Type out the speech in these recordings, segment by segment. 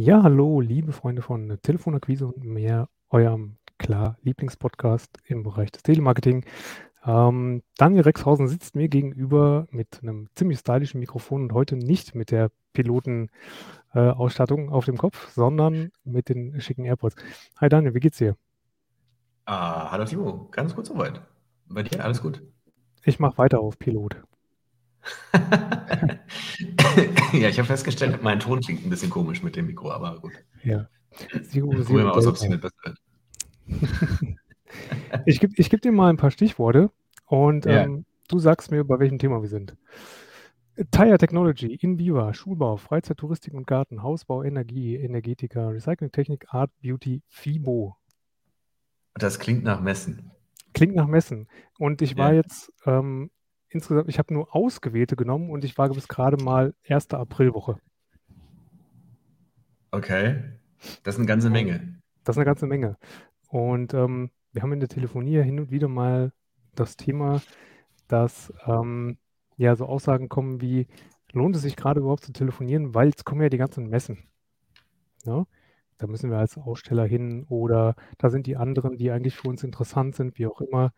Ja, hallo, liebe Freunde von Telefonakquise und mehr, eurem, klar, Lieblingspodcast im Bereich des Telemarketing. Ähm, Daniel Rexhausen sitzt mir gegenüber mit einem ziemlich stylischen Mikrofon und heute nicht mit der Pilotenausstattung äh, auf dem Kopf, sondern mit den schicken AirPods. Hi Daniel, wie geht's dir? Ah, hallo Timo, ganz gut soweit. Bei dir alles gut? Ich mache weiter auf Pilot. ja, ich habe festgestellt, mein Ton klingt ein bisschen komisch mit dem Mikro, aber gut. Ja. Sie, Sie mal aus, ob es nicht besser wird. ich gebe ich geb dir mal ein paar Stichworte und ja. ähm, du sagst mir, bei welchem Thema wir sind. Tire Technology, InViva, Schulbau, Freizeit, Touristik und Garten, Hausbau, Energie, Energetika, Recyclingtechnik, Art, Beauty, FIBO. Das klingt nach Messen. Klingt nach Messen. Und ich war jetzt ähm, insgesamt, ich habe nur ausgewählte genommen und ich war bis gerade mal erste Aprilwoche. Okay. Das ist eine ganze Menge. Das ist eine ganze Menge. Und ähm, wir haben in der Telefonie hin und wieder mal das Thema, dass ähm, ja so Aussagen kommen wie, lohnt es sich gerade überhaupt zu telefonieren, weil es kommen ja die ganzen Messen. Ja? Da müssen wir als Aussteller hin oder da sind die anderen, die eigentlich für uns interessant sind, wie auch immer.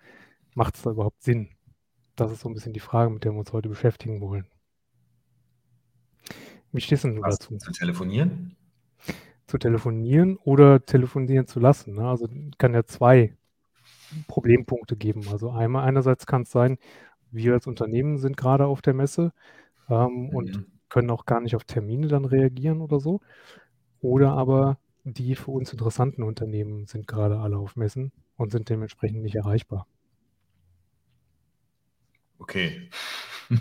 Macht es da überhaupt Sinn? Das ist so ein bisschen die Frage, mit der wir uns heute beschäftigen wollen. Wie stehst du dazu? Zu telefonieren? Zu telefonieren oder telefonieren zu lassen. Ne? Also kann ja zwei Problempunkte geben. Also einmal einerseits kann es sein, wir als Unternehmen sind gerade auf der Messe ähm, mhm. und können auch gar nicht auf Termine dann reagieren oder so. Oder aber die für uns interessanten Unternehmen sind gerade alle auf Messen und sind dementsprechend nicht erreichbar. Okay.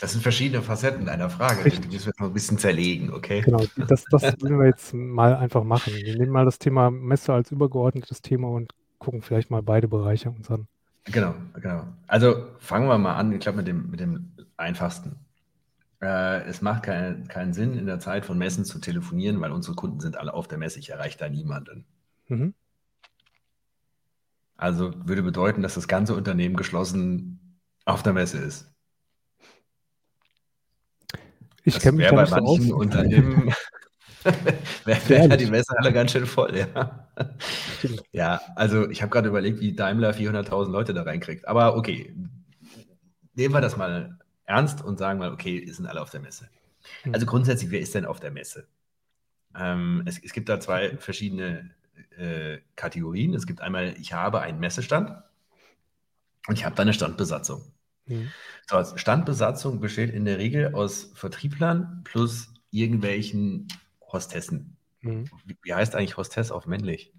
Das sind verschiedene Facetten einer Frage. Richtig. Die müssen wir jetzt mal ein bisschen zerlegen, okay? Genau, das, das würden wir jetzt mal einfach machen. Wir nehmen mal das Thema Messe als übergeordnetes Thema und gucken vielleicht mal beide Bereiche uns an. Genau, genau. Also fangen wir mal an, ich glaube, mit dem, mit dem einfachsten. Äh, es macht kein, keinen Sinn, in der Zeit von Messen zu telefonieren, weil unsere Kunden sind alle auf der Messe. Ich erreiche da niemanden. Mhm. Also würde bedeuten, dass das ganze Unternehmen geschlossen auf der Messe ist. Ich kenne mich da bei manchen so Unternehmen wäre wär die Messe alle ganz schön voll, ja. ja, also ich habe gerade überlegt, wie Daimler 400.000 Leute da reinkriegt. Aber okay, nehmen wir das mal ernst und sagen mal, okay, sind alle auf der Messe. Hm. Also grundsätzlich, wer ist denn auf der Messe? Ähm, es, es, gibt da zwei verschiedene äh, Kategorien. Es gibt einmal, ich habe einen Messestand und ich habe da eine Standbesatzung. Mhm. So, also Standbesatzung besteht in der Regel aus Vertrieblern plus irgendwelchen Hostessen. Mhm. Wie, wie, heißt eigentlich Hostess auf männlich?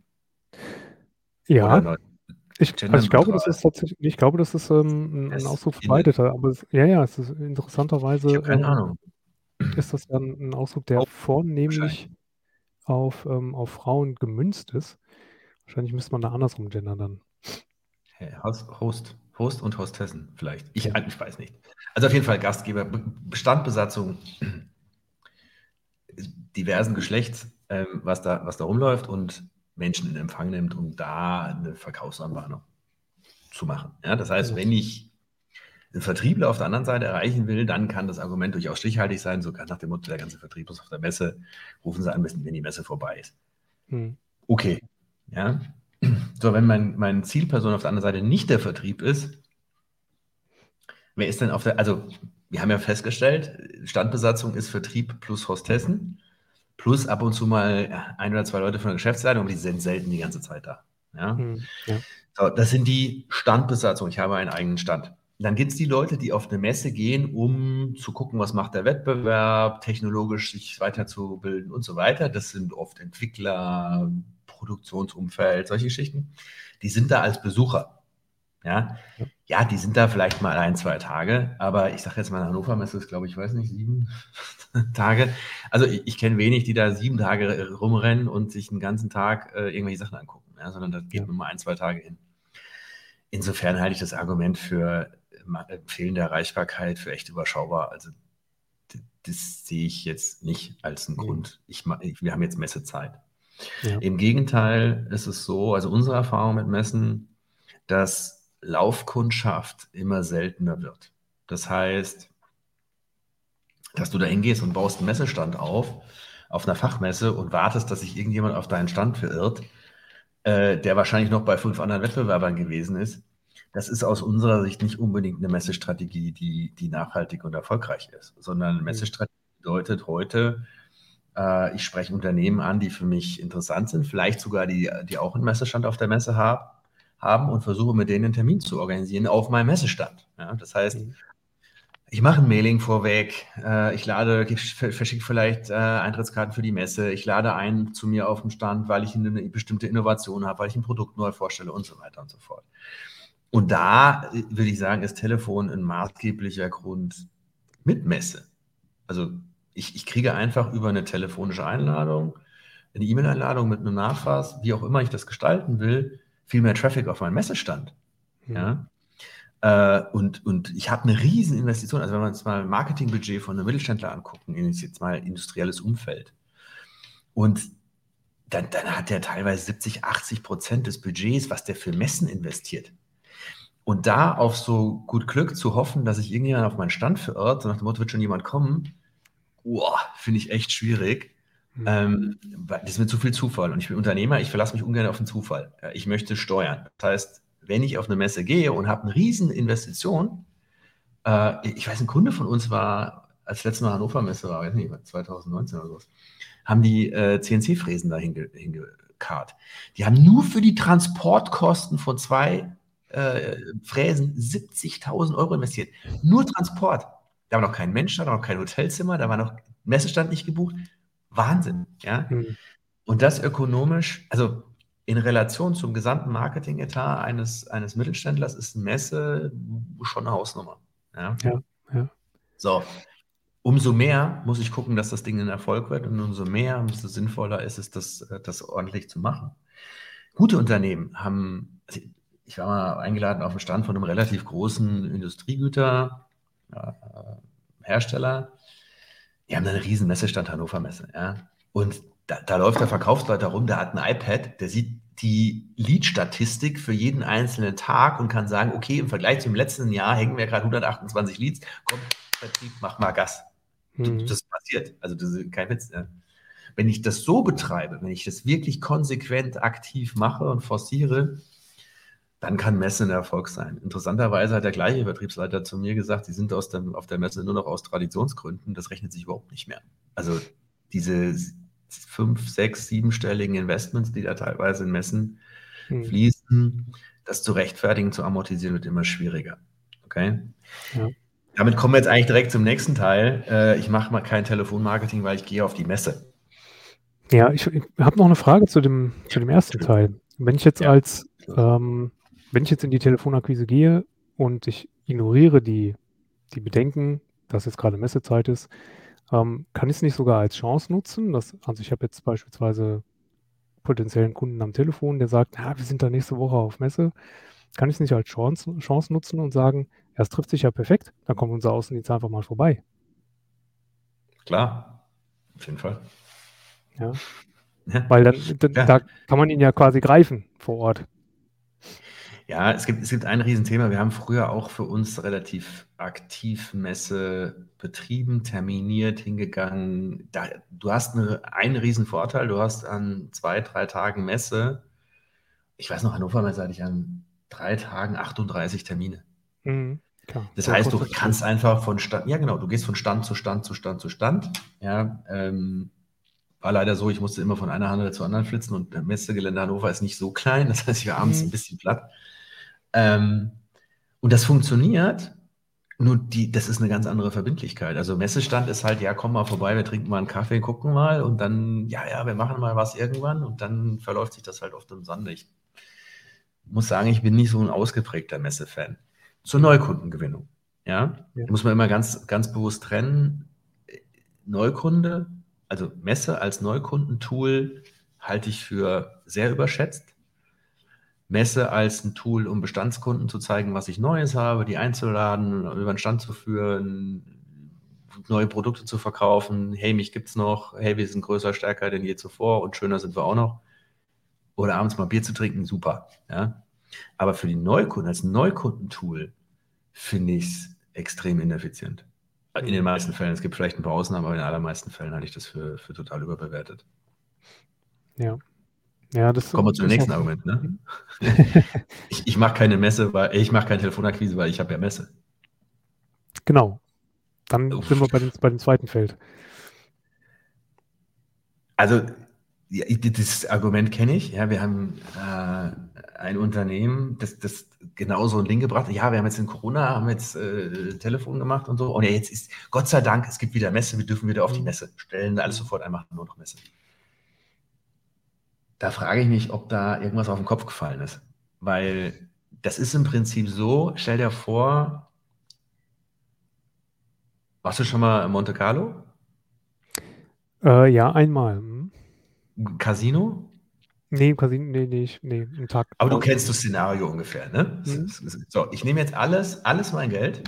Ja. Ich, also ich, glaube, das ist tatsächlich, ich glaube, das ist ähm, ein Ausdruck verbreiteter, aber es, ja, ja, es ist interessanterweise. Ich keine ähm, Ahnung. Ist das ja ein, ein Ausdruck, der oh, vornehmlich auf, ähm, auf Frauen gemünzt ist? Wahrscheinlich müsste man da andersrum gendern dann. Hey, Host. Host und Hostessen vielleicht. Ich, ich weiß nicht. Also auf jeden Fall Gastgeber, Bestandbesatzung diversen Geschlechts, ähm, was, da, was da rumläuft und Menschen in Empfang nimmt, um da eine Verkaufsanbahnung zu machen. Ja, das heißt, wenn ich einen Vertriebler auf der anderen Seite erreichen will, dann kann das Argument durchaus stichhaltig sein, so nach dem Motto, der ganze Vertrieb ist auf der Messe, rufen Sie an, wenn die Messe vorbei ist. Hm. Okay, ja, so, wenn mein, mein Zielperson auf der anderen Seite nicht der Vertrieb ist, wer ist denn auf der, also wir haben ja festgestellt, Standbesatzung ist Vertrieb plus Hostessen, plus ab und zu mal ein oder zwei Leute von der Geschäftsleitung, aber die sind selten die ganze Zeit da. Ja? Hm, ja. So, das sind die Standbesatzungen. Ich habe einen eigenen Stand. Dann gibt es die Leute, die auf eine Messe gehen, um zu gucken, was macht der Wettbewerb, technologisch sich weiterzubilden und so weiter. Das sind oft Entwickler, Produktionsumfeld, solche Geschichten, die sind da als Besucher. Ja, ja, die sind da vielleicht mal ein, zwei Tage, aber ich sage jetzt mal, in Hannover ist es, glaube ich, weiß nicht, sieben Tage. Also ich, ich kenne wenig, die da sieben Tage rumrennen und sich den ganzen Tag äh, irgendwelche Sachen angucken, ja, sondern da geht ja. nur mal ein, zwei Tage hin. Insofern halte ich das Argument für äh, fehlende Erreichbarkeit für echt überschaubar. Also das sehe ich jetzt nicht als einen Grund. Ich, wir haben jetzt Messezeit. Ja. Im Gegenteil ist es so, also unsere Erfahrung mit Messen, dass Laufkundschaft immer seltener wird. Das heißt, dass du da hingehst und baust einen Messestand auf, auf einer Fachmesse und wartest, dass sich irgendjemand auf deinen Stand verirrt, äh, der wahrscheinlich noch bei fünf anderen Wettbewerbern gewesen ist. Das ist aus unserer Sicht nicht unbedingt eine Messestrategie, die, die nachhaltig und erfolgreich ist, sondern eine mhm. Messestrategie bedeutet heute, ich spreche Unternehmen an, die für mich interessant sind, vielleicht sogar die, die auch einen Messestand auf der Messe haben, haben und versuche mit denen einen Termin zu organisieren auf meinem Messestand. Ja, das heißt, mhm. ich mache ein Mailing vorweg, äh, ich lade, verschicke vielleicht äh, Eintrittskarten für die Messe, ich lade ein zu mir auf dem Stand, weil ich eine bestimmte Innovation habe, weil ich ein Produkt neu vorstelle und so weiter und so fort. Und da äh, würde ich sagen, ist Telefon ein maßgeblicher Grund mit Messe. Also ich, ich kriege einfach über eine telefonische Einladung, eine E-Mail-Einladung mit einem Nachfass, wie auch immer ich das gestalten will, viel mehr Traffic auf meinen Messestand. Mhm. Ja? Äh, und, und ich habe eine riesen Investition. Also wenn wir uns mal ein Marketingbudget von einem Mittelständler angucken, in jetzt mal industrielles Umfeld. Und dann, dann hat der teilweise 70, 80 Prozent des Budgets, was der für Messen investiert. Und da auf so gut Glück zu hoffen, dass sich irgendjemand auf meinen Stand verirrt, so nach dem Motto, wird schon jemand kommen, finde ich echt schwierig. Mhm. Ähm, das ist mir zu viel Zufall. Und ich bin Unternehmer, ich verlasse mich ungern auf den Zufall. Ich möchte steuern. Das heißt, wenn ich auf eine Messe gehe und habe eine riesen Investition, äh, ich weiß, ein Kunde von uns war, als letztes Mal Hannover Messe war, nicht, 2019 oder so, haben die äh, CNC-Fräsen da hinge hingekarrt. Die haben nur für die Transportkosten von zwei äh, Fräsen 70.000 Euro investiert. Nur Transport. Da war noch kein Mensch, da war noch kein Hotelzimmer, da war noch Messestand nicht gebucht. Wahnsinn, ja. Mhm. Und das ökonomisch, also in Relation zum gesamten Marketing-Etat eines, eines Mittelständlers ist Messe schon eine Hausnummer. Ja? ja, ja. So, umso mehr muss ich gucken, dass das Ding ein Erfolg wird und umso mehr, umso sinnvoller ist es, das, das ordentlich zu machen. Gute Unternehmen haben, also ich war mal eingeladen auf dem Stand von einem relativ großen Industriegüterhersteller. Die haben eine riesen Messestand Hannover Messe. Ja? Und da, da, läuft der Verkaufsleiter rum, der hat ein iPad, der sieht die Lead-Statistik für jeden einzelnen Tag und kann sagen, okay, im Vergleich zum letzten Jahr hängen wir gerade 128 Leads, komm, Vertrieb, mach mal Gas. Mhm. Das passiert. Also das ist kein Witz. Ja. Wenn ich das so betreibe, wenn ich das wirklich konsequent aktiv mache und forciere, dann kann Messe ein Erfolg sein. Interessanterweise hat der gleiche Vertriebsleiter zu mir gesagt, sie sind aus dem, auf der Messe nur noch aus Traditionsgründen. Das rechnet sich überhaupt nicht mehr. Also diese fünf, sechs, siebenstelligen Investments, die da teilweise in Messen hm. fließen, das zu rechtfertigen, zu amortisieren, wird immer schwieriger. Okay? Ja. Damit kommen wir jetzt eigentlich direkt zum nächsten Teil. Äh, ich mache mal kein Telefonmarketing, weil ich gehe auf die Messe. Ja, ich, ich habe noch eine Frage zu dem, zu dem ersten Teil. Wenn ich jetzt ja. als, ähm, wenn ich jetzt in die Telefonakquise gehe und ich ignoriere die, die Bedenken, dass jetzt gerade Messezeit ist, ähm, kann ich es nicht sogar als Chance nutzen? Dass, also ich habe jetzt beispielsweise potenziellen Kunden am Telefon, der sagt, ja, wir sind da nächste Woche auf Messe. Kann ich es nicht als Chance, Chance nutzen und sagen, ja, es trifft sich ja perfekt, dann kommt unser Außendienst einfach mal vorbei. Klar, auf jeden Fall. Ja. ja. Weil dann, dann ja. da kann man ihn ja quasi greifen vor Ort. Ja, es gibt, es gibt ein Riesenthema. Wir haben früher auch für uns relativ aktiv Messe betrieben, terminiert, hingegangen. Da, du hast eine, einen riesen Vorteil. Du hast an zwei, drei Tagen Messe, ich weiß noch, Hannover Messe hatte ich an drei Tagen 38 Termine. Mhm, das heißt, du kannst einfach von Stand, ja genau, du gehst von Stand zu Stand zu Stand zu Stand. Ja, ähm, war leider so, ich musste immer von einer Hand zur anderen flitzen und der Messegelände Hannover ist nicht so klein, das heißt, ich war abends mhm. ein bisschen platt. Ähm, und das funktioniert, nur die, das ist eine ganz andere Verbindlichkeit. Also Messestand ist halt, ja, komm mal vorbei, wir trinken mal einen Kaffee, gucken mal und dann, ja, ja, wir machen mal was irgendwann und dann verläuft sich das halt oft im Sande. Ich muss sagen, ich bin nicht so ein ausgeprägter Messefan. Zur Neukundengewinnung, ja, ja. muss man immer ganz, ganz bewusst trennen. Neukunde, also Messe als Neukundentool halte ich für sehr überschätzt. Messe als ein Tool, um Bestandskunden zu zeigen, was ich Neues habe, die einzuladen, über den Stand zu führen, neue Produkte zu verkaufen. Hey, mich gibt's noch. Hey, wir sind größer, stärker denn je zuvor und schöner sind wir auch noch. Oder abends mal Bier zu trinken, super. Ja? Aber für die Neukunden, als Neukundentool, finde ich es extrem ineffizient. In den meisten Fällen. Es gibt vielleicht ein paar Ausnahmen, aber in den allermeisten Fällen halte ich das für, für total überbewertet. Ja. Ja, das Kommen wir zum nächsten Argument. Ne? ich ich mache keine Messe, weil ich mache keine Telefonakquise, weil ich habe ja Messe. Genau. Dann Uff. sind wir bei dem, bei dem zweiten Feld. Also, ja, das Argument kenne ich. Ja, wir haben äh, ein Unternehmen, das, das genau so ein Ding gebracht. Ja, wir haben jetzt in Corona haben jetzt äh, Telefon gemacht und so. Und ja, jetzt ist Gott sei Dank, es gibt wieder Messe. Wir dürfen wieder auf die mhm. Messe stellen. Alles sofort einmal nur noch Messe. Da frage ich mich, ob da irgendwas auf den Kopf gefallen ist. Weil das ist im Prinzip so, stell dir vor, warst du schon mal in Monte Carlo? Äh, ja, einmal. Hm. Casino? Nee, Casino, nee, nee, nee, einen Tag. Aber du kennst das Szenario ungefähr, ne? Mhm. So, ich nehme jetzt alles, alles mein Geld,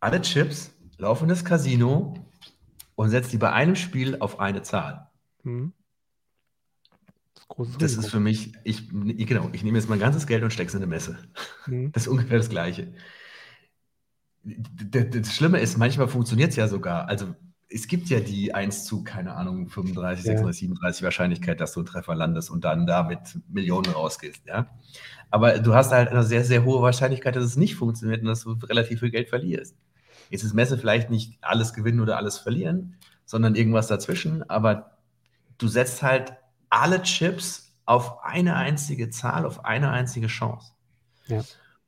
alle Chips, laufe in das Casino und setze die bei einem Spiel auf eine Zahl. Mhm. Das, das ist für mich, ich, genau, ich nehme jetzt mein ganzes Geld und stecke es in eine Messe. Mhm. Das ist ungefähr das Gleiche. Das Schlimme ist, manchmal funktioniert es ja sogar. Also es gibt ja die 1 zu, keine Ahnung, 35, ja. 36, 37 Wahrscheinlichkeit, dass du einen Treffer landest und dann damit Millionen rausgehst, ja. Aber du hast halt eine sehr, sehr hohe Wahrscheinlichkeit, dass es nicht funktioniert und dass du relativ viel Geld verlierst. Jetzt ist Messe vielleicht nicht alles gewinnen oder alles verlieren, sondern irgendwas dazwischen, aber du setzt halt alle Chips auf eine einzige Zahl, auf eine einzige Chance. Ja.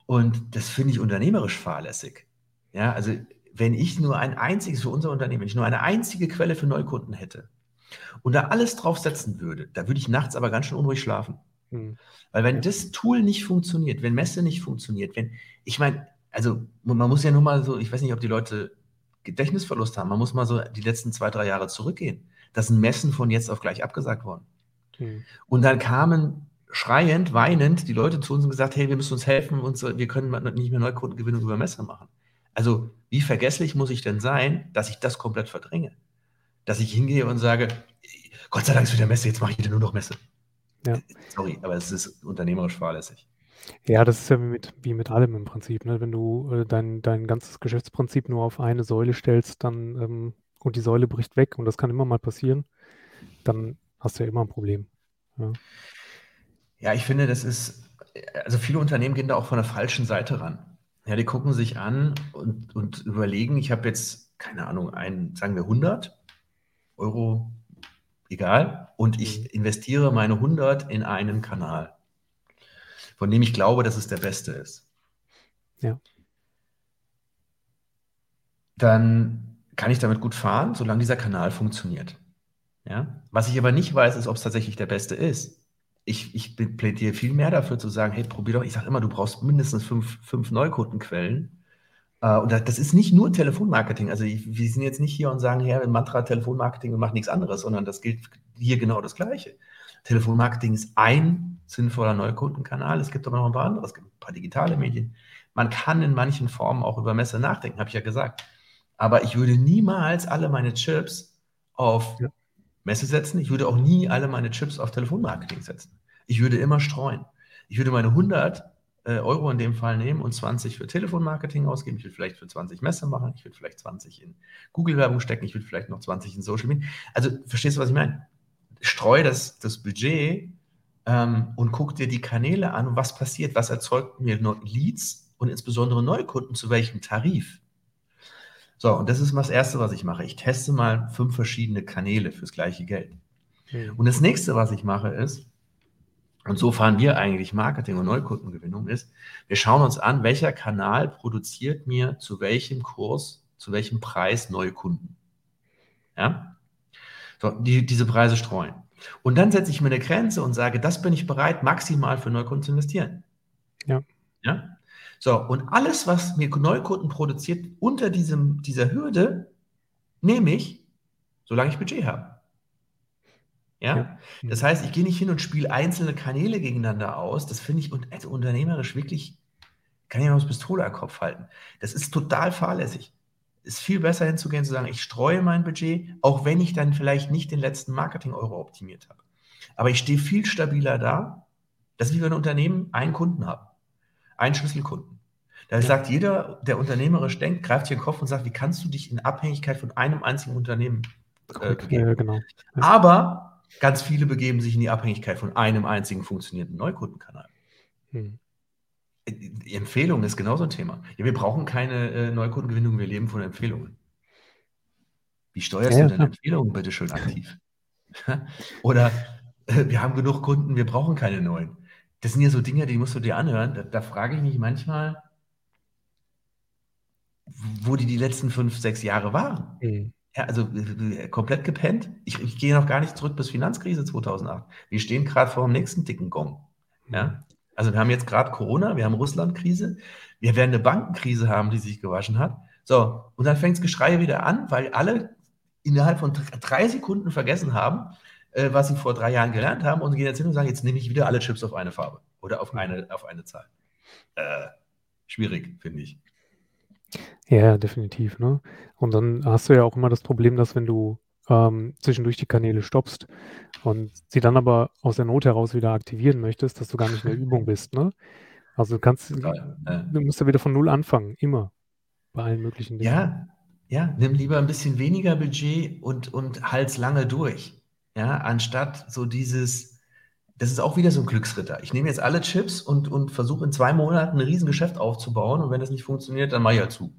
Und das finde ich unternehmerisch fahrlässig. Ja, also wenn ich nur ein einziges für unser Unternehmen, wenn ich nur eine einzige Quelle für Neukunden hätte und da alles drauf setzen würde, da würde ich nachts aber ganz schön unruhig schlafen. Hm. Weil wenn das Tool nicht funktioniert, wenn Messe nicht funktioniert, wenn, ich meine, also man muss ja nur mal so, ich weiß nicht, ob die Leute Gedächtnisverlust haben, man muss mal so die letzten zwei, drei Jahre zurückgehen. Das sind Messen von jetzt auf gleich abgesagt worden. Hm. Und dann kamen schreiend, weinend die Leute zu uns und gesagt, hey, wir müssen uns helfen, und so, wir können nicht mehr Neukundengewinnung über Messe machen. Also wie vergesslich muss ich denn sein, dass ich das komplett verdränge? Dass ich hingehe und sage, Gott sei Dank ist wieder Messe, jetzt mache ich wieder nur noch Messe. Ja. Sorry, aber es ist unternehmerisch fahrlässig. Ja, das ist ja wie mit, wie mit allem im Prinzip. Ne? Wenn du äh, dein, dein ganzes Geschäftsprinzip nur auf eine Säule stellst, dann ähm, und die Säule bricht weg und das kann immer mal passieren, dann hast du ja immer ein Problem. Ja, ja ich finde, das ist, also viele Unternehmen gehen da auch von der falschen Seite ran. Ja, die gucken sich an und, und überlegen, ich habe jetzt, keine Ahnung, ein, sagen wir 100 Euro, egal, und ich mhm. investiere meine 100 in einen Kanal, von dem ich glaube, dass es der beste ist. Ja. Dann kann ich damit gut fahren, solange dieser Kanal funktioniert. Ja? Was ich aber nicht weiß, ist, ob es tatsächlich der beste ist ich, ich plädiere viel mehr dafür zu sagen, hey, probier doch, ich sage immer, du brauchst mindestens fünf, fünf Neukundenquellen. Äh, und das ist nicht nur Telefonmarketing. Also ich, wir sind jetzt nicht hier und sagen, ja, Mantra Telefonmarketing, wir machen nichts anderes, sondern das gilt hier genau das Gleiche. Telefonmarketing ist ein sinnvoller Neukundenkanal. Es gibt aber noch ein paar andere. Es gibt ein paar digitale Medien. Man kann in manchen Formen auch über Messe nachdenken, habe ich ja gesagt. Aber ich würde niemals alle meine Chips auf ja. Messe setzen. Ich würde auch nie alle meine Chips auf Telefonmarketing setzen. Ich würde immer streuen. Ich würde meine 100 äh, Euro in dem Fall nehmen und 20 für Telefonmarketing ausgeben. Ich würde vielleicht für 20 Messe machen. Ich würde vielleicht 20 in Google-Werbung stecken. Ich würde vielleicht noch 20 in Social Media. Also, verstehst du, was ich meine? Streu das, das Budget ähm, und guck dir die Kanäle an was passiert. Was erzeugt mir Leads und insbesondere Neukunden zu welchem Tarif? So, und das ist das Erste, was ich mache. Ich teste mal fünf verschiedene Kanäle fürs gleiche Geld. Mhm. Und das nächste, was ich mache, ist, und so fahren wir eigentlich Marketing und Neukundengewinnung ist, wir schauen uns an, welcher Kanal produziert mir zu welchem Kurs, zu welchem Preis neue Kunden. Ja? So, die, diese Preise streuen. Und dann setze ich mir eine Grenze und sage, das bin ich bereit, maximal für Neukunden zu investieren. Ja. Ja? So, und alles, was mir Neukunden produziert unter diesem, dieser Hürde, nehme ich, solange ich Budget habe. Ja? Das heißt, ich gehe nicht hin und spiele einzelne Kanäle gegeneinander aus. Das finde ich also unternehmerisch wirklich, kann ich mir aus Pistole am Kopf halten. Das ist total fahrlässig. Ist viel besser hinzugehen, zu sagen, ich streue mein Budget, auch wenn ich dann vielleicht nicht den letzten Marketing-Euro optimiert habe. Aber ich stehe viel stabiler da, dass ich für ein Unternehmen einen Kunden habe. Einen Schlüsselkunden. Da sagt jeder, der unternehmerisch denkt, greift hier den Kopf und sagt, wie kannst du dich in Abhängigkeit von einem einzigen Unternehmen äh, begeben? Ja, genau. Ja. Aber ganz viele begeben sich in die Abhängigkeit von einem einzigen funktionierenden Neukundenkanal. Hm. Die Empfehlung ist genauso ein Thema. Ja, wir brauchen keine äh, Neukundengewinnung, wir leben von Empfehlungen. Wie steuerst du denn Empfehlungen bitte schön aktiv? Oder äh, wir haben genug Kunden, wir brauchen keine neuen. Das sind ja so Dinge, die musst du dir anhören. Da, da frage ich mich manchmal, wo die die letzten fünf, sechs Jahre waren. Mhm. Ja, also äh, komplett gepennt. Ich, ich, gehe noch gar nicht zurück bis Finanzkrise 2008. Wir stehen gerade vor dem nächsten dicken Gong. Ja? Also wir haben jetzt gerade Corona, wir haben Russland-Krise, wir werden eine Bankenkrise haben, die sich gewaschen hat. So, und dann fängt das Geschrei wieder an, weil alle innerhalb von drei Sekunden vergessen haben, äh, was sie vor drei Jahren gelernt haben und gehen jetzt hin und sagen, jetzt nehme ich wieder alle Chips auf eine Farbe oder auf eine, auf eine Zahl. Äh, schwierig, finde ich. Ja, definitiv. Ne? Und dann hast du ja auch immer das Problem, dass wenn du ähm, zwischendurch die Kanäle stoppst und sie dann aber aus der Not heraus wieder aktivieren möchtest, dass du gar nicht in der Übung bist. Ne? Also du kannst, du musst ja wieder von Null anfangen, immer. Bei allen möglichen Dingen. Ja, ja, nimm lieber ein bisschen weniger Budget und, und halt's lange durch. Ja, anstatt so dieses, das ist auch wieder so ein Glücksritter. Ich nehme jetzt alle Chips und, und versuche in zwei Monaten ein Riesengeschäft aufzubauen und wenn das nicht funktioniert, dann mache ich ja zu.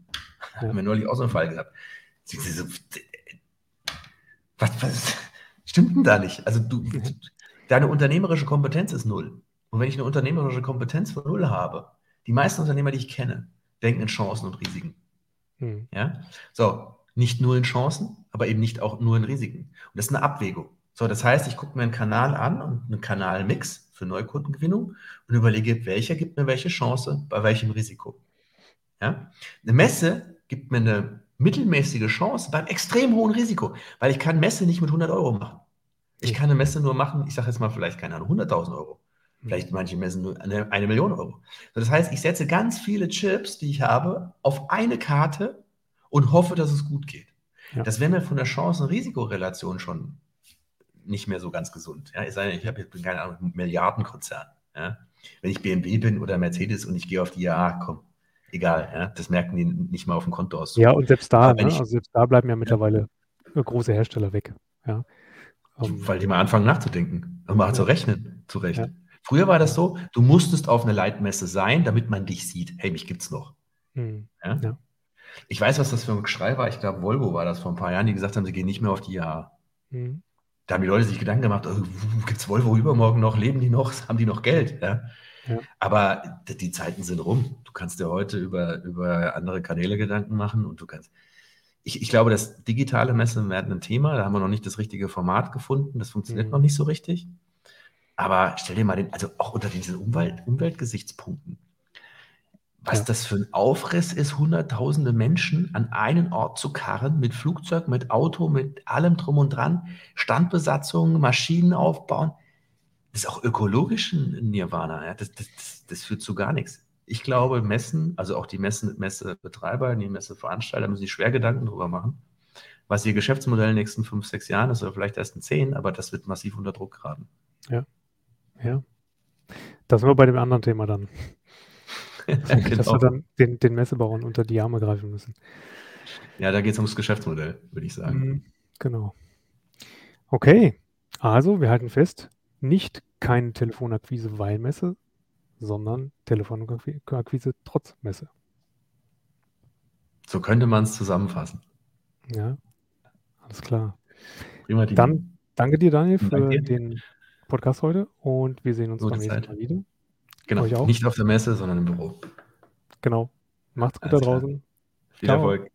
Ja. Haben wir neulich auch so einen Fall gehabt. Was, was stimmt denn da nicht? Also du, deine unternehmerische Kompetenz ist null. Und wenn ich eine unternehmerische Kompetenz von null habe, die meisten Unternehmer, die ich kenne, denken in Chancen und Risiken. Hm. Ja? So, nicht nur in Chancen, aber eben nicht auch nur in Risiken. Und das ist eine Abwägung. So, das heißt, ich gucke mir einen Kanal an und einen Kanalmix für Neukundengewinnung und überlege, welcher gibt mir welche Chance, bei welchem Risiko. Ja? Eine Messe gibt mir eine mittelmäßige Chance beim extrem hohen Risiko, weil ich kann Messe nicht mit 100 Euro machen. Ich kann eine Messe nur machen, ich sage jetzt mal vielleicht keine Ahnung, 100.000 Euro. Vielleicht manche Messen nur eine, eine Million Euro. Das heißt, ich setze ganz viele Chips, die ich habe, auf eine Karte und hoffe, dass es gut geht. Ja. Das wäre mir von der Chancen-Risikorelation schon nicht mehr so ganz gesund. Ja, ich sage, ich habe jetzt keine Ahnung, Milliardenkonzern. Ja. Wenn ich BMW bin oder Mercedes und ich gehe auf die ja, komm, egal, ja, das merken die nicht mal auf dem Konto aus. Ja, und selbst da, ne, ich, also selbst da bleiben ja mittlerweile ja. große Hersteller weg. Ja. Um, Weil die mal anfangen nachzudenken und mal zu rechnen, zu rechnen. Früher war das so, du musstest auf eine Leitmesse sein, damit man dich sieht. Hey, mich gibt's noch. Mhm. Ja? Ich weiß, was das für ein Geschrei war. Ich glaube, Volvo war das vor ein paar Jahren, die gesagt haben, sie gehen nicht mehr auf die IAA. Mhm. Da haben die Leute sich Gedanken gemacht, oh, gibt es Volvo übermorgen noch? Leben die noch? Haben die noch Geld? Ja? Ja. Aber die Zeiten sind rum. Du kannst dir heute über, über andere Kanäle Gedanken machen und du kannst. Ich, ich glaube, das digitale Messen werden ein Thema. Da haben wir noch nicht das richtige Format gefunden. Das funktioniert mhm. noch nicht so richtig. Aber stell dir mal den, also auch unter diesen Umwelt, Umweltgesichtspunkten, was ja. das für ein Aufriss ist, hunderttausende Menschen an einen Ort zu karren, mit Flugzeug, mit Auto, mit allem drum und dran, Standbesatzungen, Maschinen aufbauen. Das ist auch ökologisch ein Nirvana. Ja? Das, das, das, das, führt zu gar nichts. Ich glaube, Messen, also auch die Messen, Messebetreiber, die Messeveranstalter müssen sich schwer Gedanken darüber machen, was ihr Geschäftsmodell in den nächsten fünf, sechs Jahren ist oder vielleicht erst in zehn, aber das wird massiv unter Druck geraten. Ja. Ja. Das sind wir bei dem anderen Thema dann. Dass wir dann den, den Messebauern unter die Arme greifen müssen. Ja, da geht es ums Geschäftsmodell, würde ich sagen. Mhm, genau. Okay, also wir halten fest, nicht keine Telefonakquise weil Messe, sondern Telefonakquise trotz Messe. So könnte man es zusammenfassen. Ja, alles klar. Prima, Dann danke dir, Daniel, für danke. den Podcast heute und wir sehen uns Gute beim nächsten Mal wieder. Genau, nicht auf der Messe, sondern im Büro. Genau. Macht's gut Alles da draußen. Viel Ciao. Erfolg.